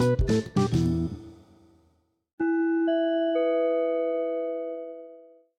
Thank you.